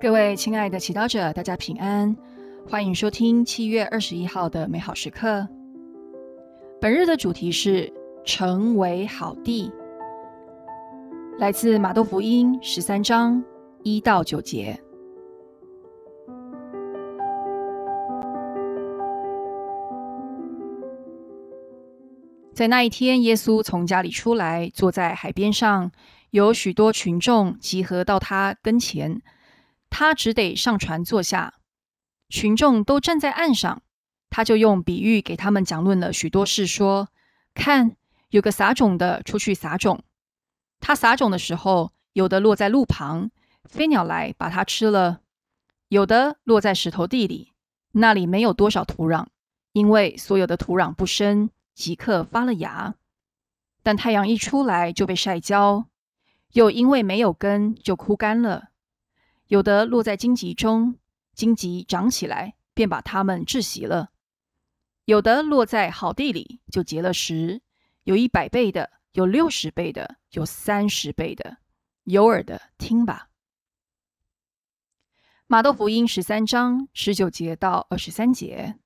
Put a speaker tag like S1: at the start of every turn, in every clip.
S1: 各位亲爱的祈祷者，大家平安，欢迎收听七月二十一号的美好时刻。本日的主题是成为好地，来自马窦福音十三章一到九节。在那一天，耶稣从家里出来，坐在海边上，有许多群众集合到他跟前。他只得上船坐下，群众都站在岸上，他就用比喻给他们讲论了许多事，说：“看，有个撒种的出去撒种，他撒种的时候，有的落在路旁，飞鸟来把它吃了；有的落在石头地里，那里没有多少土壤，因为所有的土壤不深，即刻发了芽，但太阳一出来就被晒焦，又因为没有根，就枯干了。”有的落在荆棘中，荆棘长起来，便把它们窒息了；有的落在好地里，就结了实，有一百倍的，有六十倍的，有三十倍的。有耳的听吧。马窦福音十三章十九节到二十三节。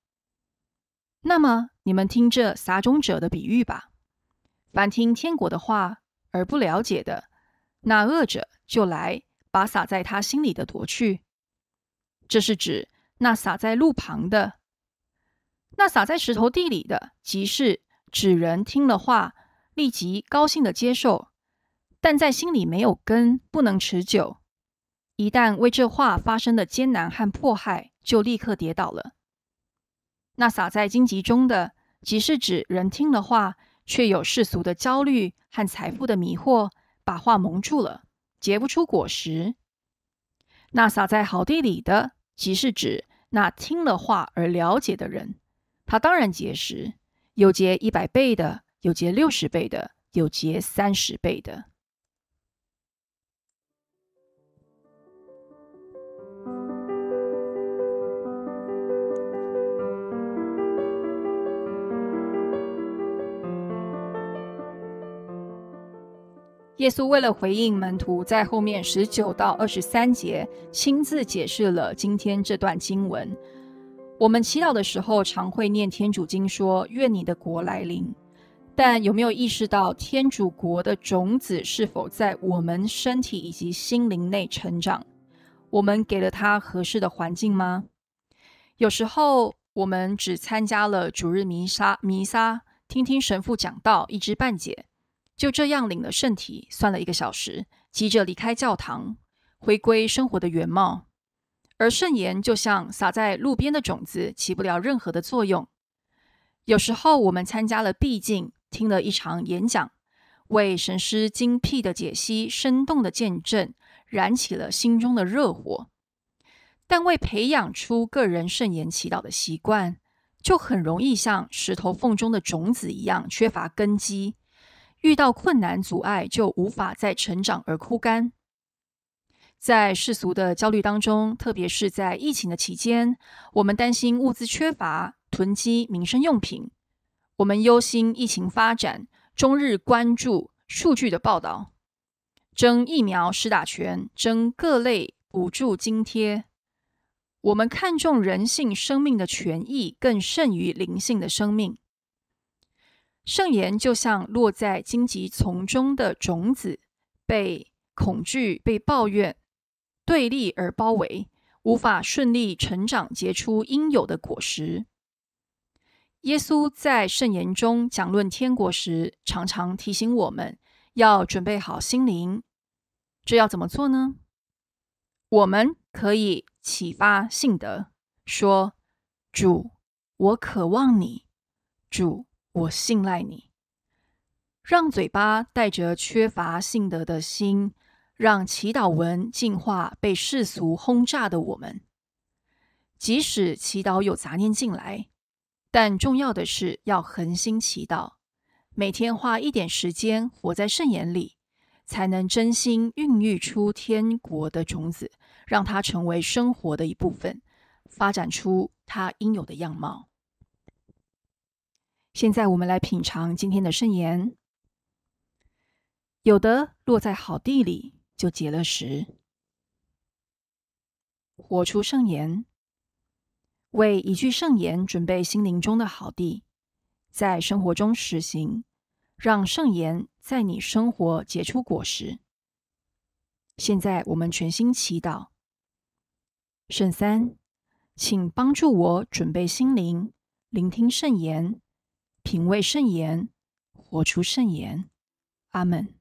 S1: 那么你们听这撒种者的比喻吧。凡听天国的话而不了解的，那恶者就来。把撒在他心里的夺去，这是指那撒在路旁的，那撒在石头地里的，即是指人听了话，立即高兴的接受，但在心里没有根，不能持久。一旦为这话发生的艰难和迫害，就立刻跌倒了。那撒在荆棘中的，即是指人听了话，却有世俗的焦虑和财富的迷惑，把话蒙住了。结不出果实。那撒在好地里的，即是指那听了话而了解的人，他当然结实，有结一百倍的，有结六十倍的，有结三十倍的。耶稣为了回应门徒，在后面十九到二十三节亲自解释了今天这段经文。我们祈祷的时候，常会念天主经，说“愿你的国来临”。但有没有意识到，天主国的种子是否在我们身体以及心灵内成长？我们给了它合适的环境吗？有时候，我们只参加了主日弥撒，弥撒听听神父讲道，一知半解。就这样领了圣体，算了一个小时，急着离开教堂，回归生活的原貌。而圣言就像撒在路边的种子，起不了任何的作用。有时候我们参加了闭境，听了一场演讲，为神师精辟的解析、生动的见证，燃起了心中的热火。但为培养出个人圣言祈祷的习惯，就很容易像石头缝中的种子一样，缺乏根基。遇到困难阻碍，就无法再成长而枯干。在世俗的焦虑当中，特别是在疫情的期间，我们担心物资缺乏，囤积民生用品；我们忧心疫情发展，终日关注数据的报道，争疫苗施打权，争各类补助津贴。我们看重人性生命的权益，更胜于灵性的生命。圣言就像落在荆棘丛中的种子，被恐惧、被抱怨、对立而包围，无法顺利成长，结出应有的果实。耶稣在圣言中讲论天国时，常常提醒我们要准备好心灵。这要怎么做呢？我们可以启发信德，说：“主，我渴望你。”主。我信赖你，让嘴巴带着缺乏信德的心，让祈祷文净化被世俗轰炸的我们。即使祈祷有杂念进来，但重要的是要恒心祈祷，每天花一点时间活在圣眼里，才能真心孕育出天国的种子，让它成为生活的一部分，发展出它应有的样貌。现在我们来品尝今天的圣言。有的落在好地里，就结了实；活出圣言。为一句圣言准备心灵中的好地，在生活中实行，让圣言在你生活结出果实。现在我们全心祈祷，圣三，请帮助我准备心灵，聆听圣言，品味圣言，活出圣言。阿门。